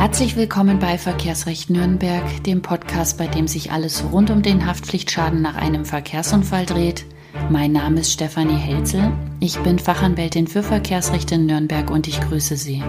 Herzlich willkommen bei Verkehrsrecht Nürnberg, dem Podcast, bei dem sich alles rund um den Haftpflichtschaden nach einem Verkehrsunfall dreht. Mein Name ist Stefanie Helzel. Ich bin Fachanwältin für Verkehrsrecht in Nürnberg und ich grüße Sie.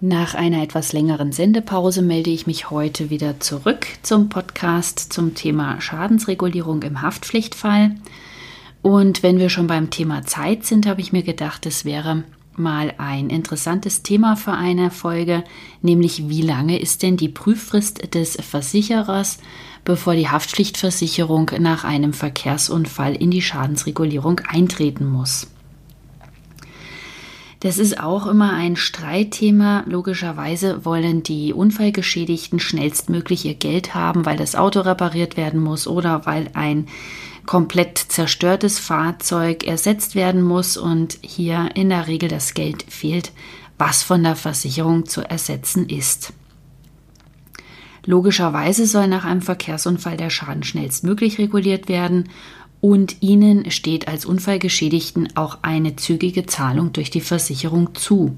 Nach einer etwas längeren Sendepause melde ich mich heute wieder zurück zum Podcast zum Thema Schadensregulierung im Haftpflichtfall. Und wenn wir schon beim Thema Zeit sind, habe ich mir gedacht, es wäre mal ein interessantes Thema für eine Folge, nämlich wie lange ist denn die Prüffrist des Versicherers, bevor die Haftpflichtversicherung nach einem Verkehrsunfall in die Schadensregulierung eintreten muss. Das ist auch immer ein Streitthema. Logischerweise wollen die Unfallgeschädigten schnellstmöglich ihr Geld haben, weil das Auto repariert werden muss oder weil ein komplett zerstörtes Fahrzeug ersetzt werden muss und hier in der Regel das Geld fehlt, was von der Versicherung zu ersetzen ist. Logischerweise soll nach einem Verkehrsunfall der Schaden schnellstmöglich reguliert werden und Ihnen steht als Unfallgeschädigten auch eine zügige Zahlung durch die Versicherung zu.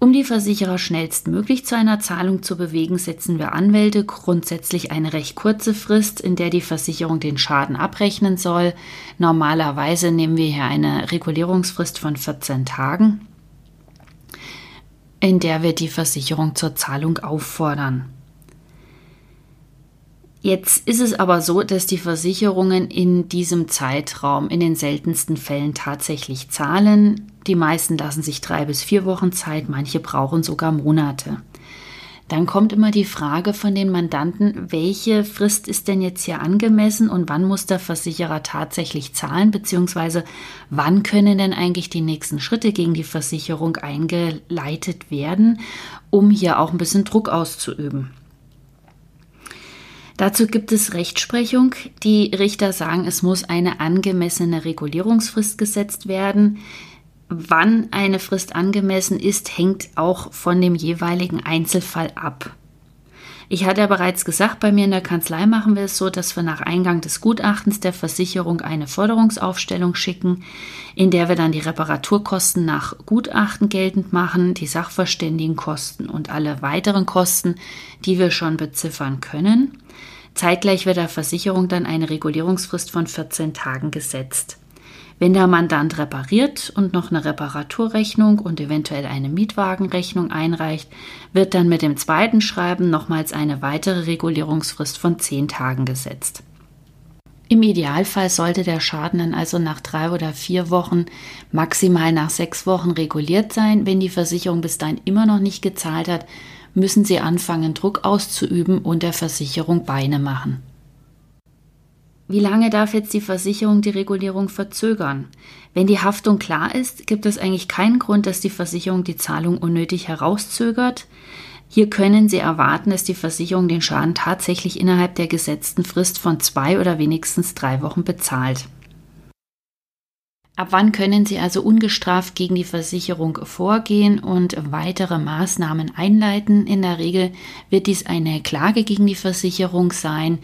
Um die Versicherer schnellstmöglich zu einer Zahlung zu bewegen, setzen wir Anwälte grundsätzlich eine recht kurze Frist, in der die Versicherung den Schaden abrechnen soll. Normalerweise nehmen wir hier eine Regulierungsfrist von 14 Tagen, in der wir die Versicherung zur Zahlung auffordern. Jetzt ist es aber so, dass die Versicherungen in diesem Zeitraum in den seltensten Fällen tatsächlich zahlen. Die meisten lassen sich drei bis vier Wochen Zeit, manche brauchen sogar Monate. Dann kommt immer die Frage von den Mandanten, welche Frist ist denn jetzt hier angemessen und wann muss der Versicherer tatsächlich zahlen, beziehungsweise wann können denn eigentlich die nächsten Schritte gegen die Versicherung eingeleitet werden, um hier auch ein bisschen Druck auszuüben. Dazu gibt es Rechtsprechung. Die Richter sagen, es muss eine angemessene Regulierungsfrist gesetzt werden. Wann eine Frist angemessen ist, hängt auch von dem jeweiligen Einzelfall ab. Ich hatte ja bereits gesagt, bei mir in der Kanzlei machen wir es so, dass wir nach Eingang des Gutachtens der Versicherung eine Forderungsaufstellung schicken, in der wir dann die Reparaturkosten nach Gutachten geltend machen, die Sachverständigenkosten und alle weiteren Kosten, die wir schon beziffern können. Zeitgleich wird der Versicherung dann eine Regulierungsfrist von 14 Tagen gesetzt. Wenn der Mandant repariert und noch eine Reparaturrechnung und eventuell eine Mietwagenrechnung einreicht, wird dann mit dem zweiten Schreiben nochmals eine weitere Regulierungsfrist von 10 Tagen gesetzt. Im Idealfall sollte der Schaden dann also nach drei oder vier Wochen, maximal nach sechs Wochen reguliert sein. Wenn die Versicherung bis dahin immer noch nicht gezahlt hat, müssen sie anfangen, Druck auszuüben und der Versicherung Beine machen. Wie lange darf jetzt die Versicherung die Regulierung verzögern? Wenn die Haftung klar ist, gibt es eigentlich keinen Grund, dass die Versicherung die Zahlung unnötig herauszögert. Hier können Sie erwarten, dass die Versicherung den Schaden tatsächlich innerhalb der gesetzten Frist von zwei oder wenigstens drei Wochen bezahlt. Ab wann können Sie also ungestraft gegen die Versicherung vorgehen und weitere Maßnahmen einleiten? In der Regel wird dies eine Klage gegen die Versicherung sein,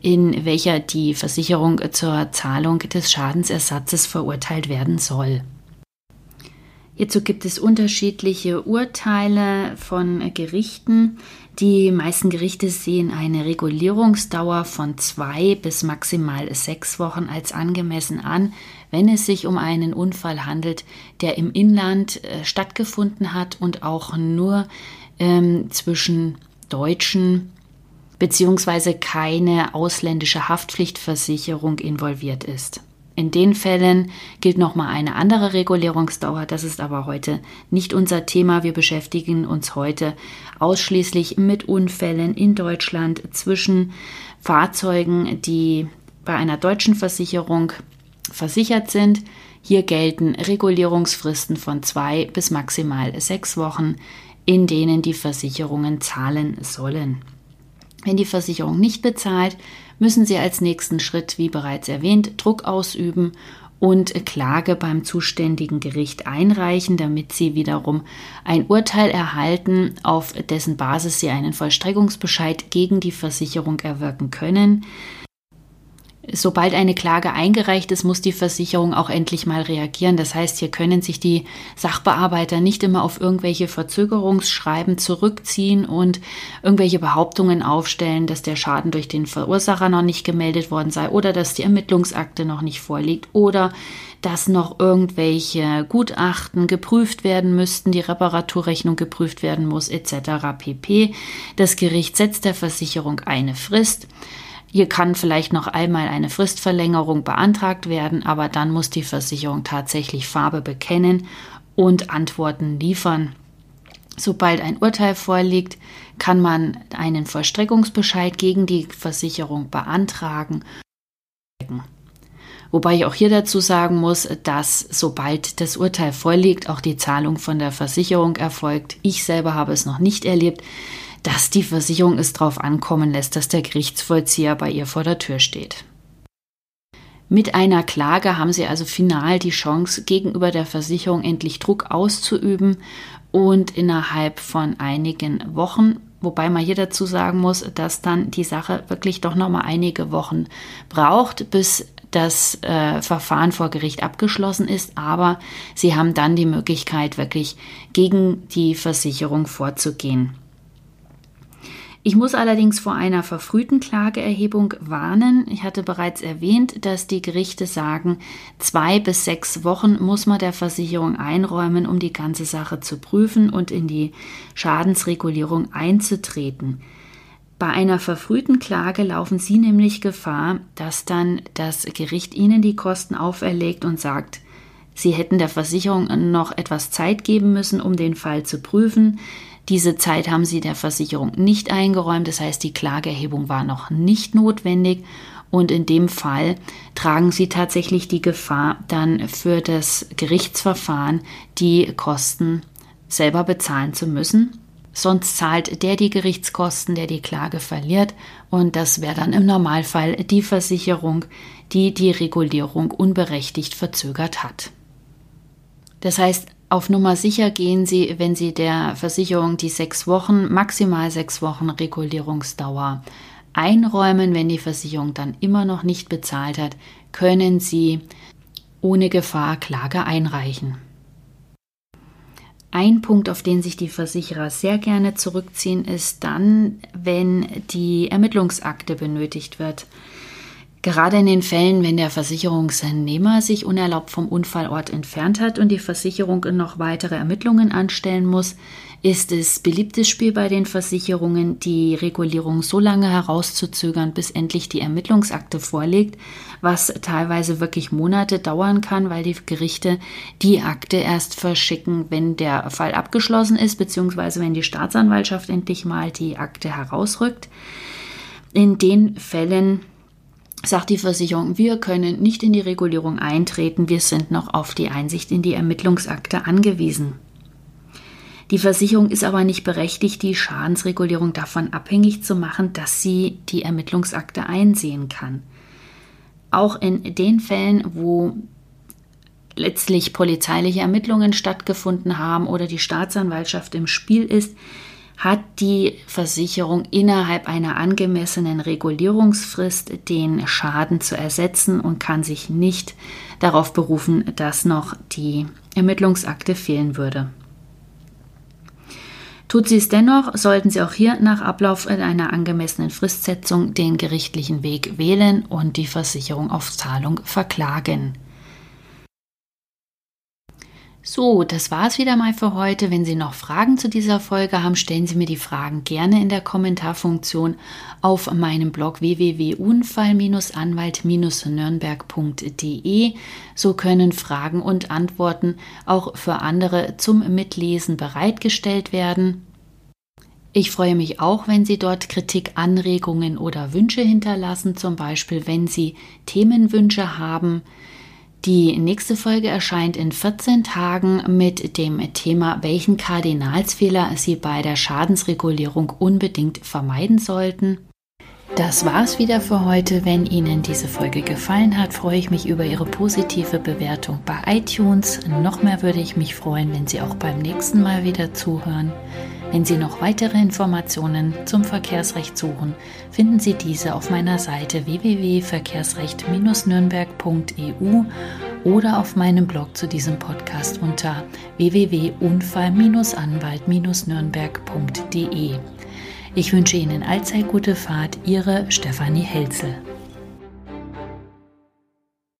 in welcher die Versicherung zur Zahlung des Schadensersatzes verurteilt werden soll. Hierzu gibt es unterschiedliche Urteile von Gerichten. Die meisten Gerichte sehen eine Regulierungsdauer von zwei bis maximal sechs Wochen als angemessen an, wenn es sich um einen Unfall handelt, der im Inland äh, stattgefunden hat und auch nur ähm, zwischen Deutschen beziehungsweise keine ausländische Haftpflichtversicherung involviert ist. In den Fällen gilt nochmal eine andere Regulierungsdauer. Das ist aber heute nicht unser Thema. Wir beschäftigen uns heute ausschließlich mit Unfällen in Deutschland zwischen Fahrzeugen, die bei einer deutschen Versicherung versichert sind. Hier gelten Regulierungsfristen von zwei bis maximal sechs Wochen, in denen die Versicherungen zahlen sollen. Wenn die Versicherung nicht bezahlt, müssen Sie als nächsten Schritt, wie bereits erwähnt, Druck ausüben und Klage beim zuständigen Gericht einreichen, damit Sie wiederum ein Urteil erhalten, auf dessen Basis Sie einen Vollstreckungsbescheid gegen die Versicherung erwirken können. Sobald eine Klage eingereicht ist, muss die Versicherung auch endlich mal reagieren. Das heißt, hier können sich die Sachbearbeiter nicht immer auf irgendwelche Verzögerungsschreiben zurückziehen und irgendwelche Behauptungen aufstellen, dass der Schaden durch den Verursacher noch nicht gemeldet worden sei oder dass die Ermittlungsakte noch nicht vorliegt oder dass noch irgendwelche Gutachten geprüft werden müssten, die Reparaturrechnung geprüft werden muss, etc. pp. Das Gericht setzt der Versicherung eine Frist. Hier kann vielleicht noch einmal eine Fristverlängerung beantragt werden, aber dann muss die Versicherung tatsächlich Farbe bekennen und Antworten liefern. Sobald ein Urteil vorliegt, kann man einen Vollstreckungsbescheid gegen die Versicherung beantragen. Wobei ich auch hier dazu sagen muss, dass sobald das Urteil vorliegt, auch die Zahlung von der Versicherung erfolgt. Ich selber habe es noch nicht erlebt dass die Versicherung es darauf ankommen lässt, dass der Gerichtsvollzieher bei ihr vor der Tür steht. Mit einer Klage haben Sie also final die Chance, gegenüber der Versicherung endlich Druck auszuüben und innerhalb von einigen Wochen, wobei man hier dazu sagen muss, dass dann die Sache wirklich doch noch mal einige Wochen braucht, bis das äh, Verfahren vor Gericht abgeschlossen ist, aber Sie haben dann die Möglichkeit, wirklich gegen die Versicherung vorzugehen. Ich muss allerdings vor einer verfrühten Klageerhebung warnen. Ich hatte bereits erwähnt, dass die Gerichte sagen, zwei bis sechs Wochen muss man der Versicherung einräumen, um die ganze Sache zu prüfen und in die Schadensregulierung einzutreten. Bei einer verfrühten Klage laufen Sie nämlich Gefahr, dass dann das Gericht Ihnen die Kosten auferlegt und sagt, Sie hätten der Versicherung noch etwas Zeit geben müssen, um den Fall zu prüfen. Diese Zeit haben sie der Versicherung nicht eingeräumt, das heißt die Klageerhebung war noch nicht notwendig und in dem Fall tragen sie tatsächlich die Gefahr, dann für das Gerichtsverfahren die Kosten selber bezahlen zu müssen. Sonst zahlt der die Gerichtskosten, der die Klage verliert und das wäre dann im Normalfall die Versicherung, die die Regulierung unberechtigt verzögert hat. Das heißt, auf Nummer sicher gehen Sie, wenn Sie der Versicherung die sechs Wochen, maximal sechs Wochen Regulierungsdauer einräumen. Wenn die Versicherung dann immer noch nicht bezahlt hat, können Sie ohne Gefahr Klage einreichen. Ein Punkt, auf den sich die Versicherer sehr gerne zurückziehen, ist dann, wenn die Ermittlungsakte benötigt wird. Gerade in den Fällen, wenn der Versicherungsnehmer sich unerlaubt vom Unfallort entfernt hat und die Versicherung noch weitere Ermittlungen anstellen muss, ist es beliebtes Spiel bei den Versicherungen, die Regulierung so lange herauszuzögern, bis endlich die Ermittlungsakte vorliegt, was teilweise wirklich Monate dauern kann, weil die Gerichte die Akte erst verschicken, wenn der Fall abgeschlossen ist, beziehungsweise wenn die Staatsanwaltschaft endlich mal die Akte herausrückt. In den Fällen sagt die Versicherung, wir können nicht in die Regulierung eintreten, wir sind noch auf die Einsicht in die Ermittlungsakte angewiesen. Die Versicherung ist aber nicht berechtigt, die Schadensregulierung davon abhängig zu machen, dass sie die Ermittlungsakte einsehen kann. Auch in den Fällen, wo letztlich polizeiliche Ermittlungen stattgefunden haben oder die Staatsanwaltschaft im Spiel ist, hat die Versicherung innerhalb einer angemessenen Regulierungsfrist den Schaden zu ersetzen und kann sich nicht darauf berufen, dass noch die Ermittlungsakte fehlen würde. Tut sie es dennoch, sollten Sie auch hier nach Ablauf einer angemessenen Fristsetzung den gerichtlichen Weg wählen und die Versicherung auf Zahlung verklagen. So, das war's wieder mal für heute. Wenn Sie noch Fragen zu dieser Folge haben, stellen Sie mir die Fragen gerne in der Kommentarfunktion auf meinem Blog www.unfall-anwalt-nürnberg.de. So können Fragen und Antworten auch für andere zum Mitlesen bereitgestellt werden. Ich freue mich auch, wenn Sie dort Kritik, Anregungen oder Wünsche hinterlassen, zum Beispiel wenn Sie Themenwünsche haben. Die nächste Folge erscheint in 14 Tagen mit dem Thema, welchen Kardinalsfehler Sie bei der Schadensregulierung unbedingt vermeiden sollten. Das war's wieder für heute. Wenn Ihnen diese Folge gefallen hat, freue ich mich über Ihre positive Bewertung bei iTunes. Noch mehr würde ich mich freuen, wenn Sie auch beim nächsten Mal wieder zuhören. Wenn Sie noch weitere Informationen zum Verkehrsrecht suchen, finden Sie diese auf meiner Seite www.verkehrsrecht-nürnberg.eu oder auf meinem Blog zu diesem Podcast unter www.unfall-anwalt-nürnberg.de. Ich wünsche Ihnen allzeit gute Fahrt, Ihre Stefanie Helzel.